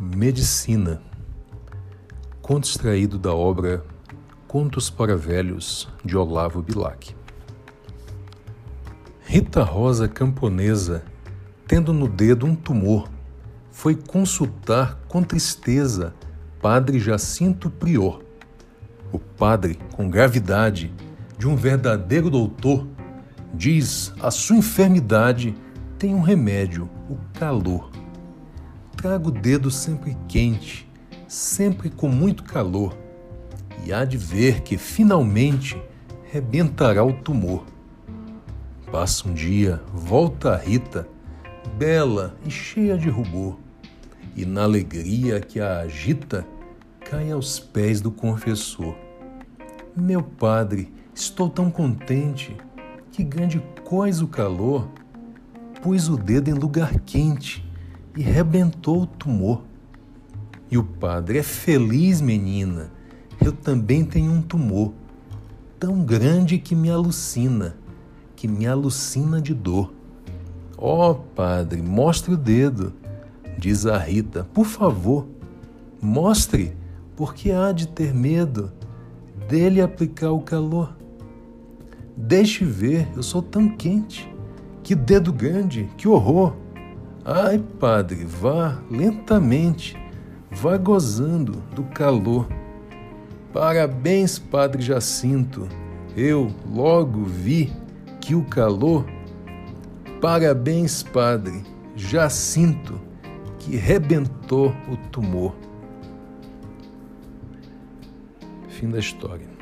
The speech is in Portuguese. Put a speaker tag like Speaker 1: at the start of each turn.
Speaker 1: Medicina. Conto extraído da obra Contos para Velhos, de Olavo Bilac. Rita Rosa Camponesa, tendo no dedo um tumor, foi consultar com tristeza Padre Jacinto Prior. O padre, com gravidade de um verdadeiro doutor, diz a sua enfermidade tem um remédio, o calor. Traga o dedo sempre quente, sempre com muito calor, e há de ver que finalmente rebentará o tumor. Passa um dia, volta a Rita, bela e cheia de rubor, e na alegria que a agita, cai aos pés do confessor. Meu padre, estou tão contente, que grande coisa o calor. Pus o dedo em lugar quente e rebentou o tumor. E o padre é feliz, menina. Eu também tenho um tumor, tão grande que me alucina, que me alucina de dor. Ó oh, padre, mostre o dedo, diz a Rita, por favor, mostre, porque há de ter medo dele aplicar o calor. Deixe ver, eu sou tão quente. Que dedo grande, que horror! Ai, padre, vá lentamente, vá gozando do calor. Parabéns, padre Jacinto, eu logo vi que o calor. Parabéns, padre Jacinto, que rebentou o tumor. Fim da história.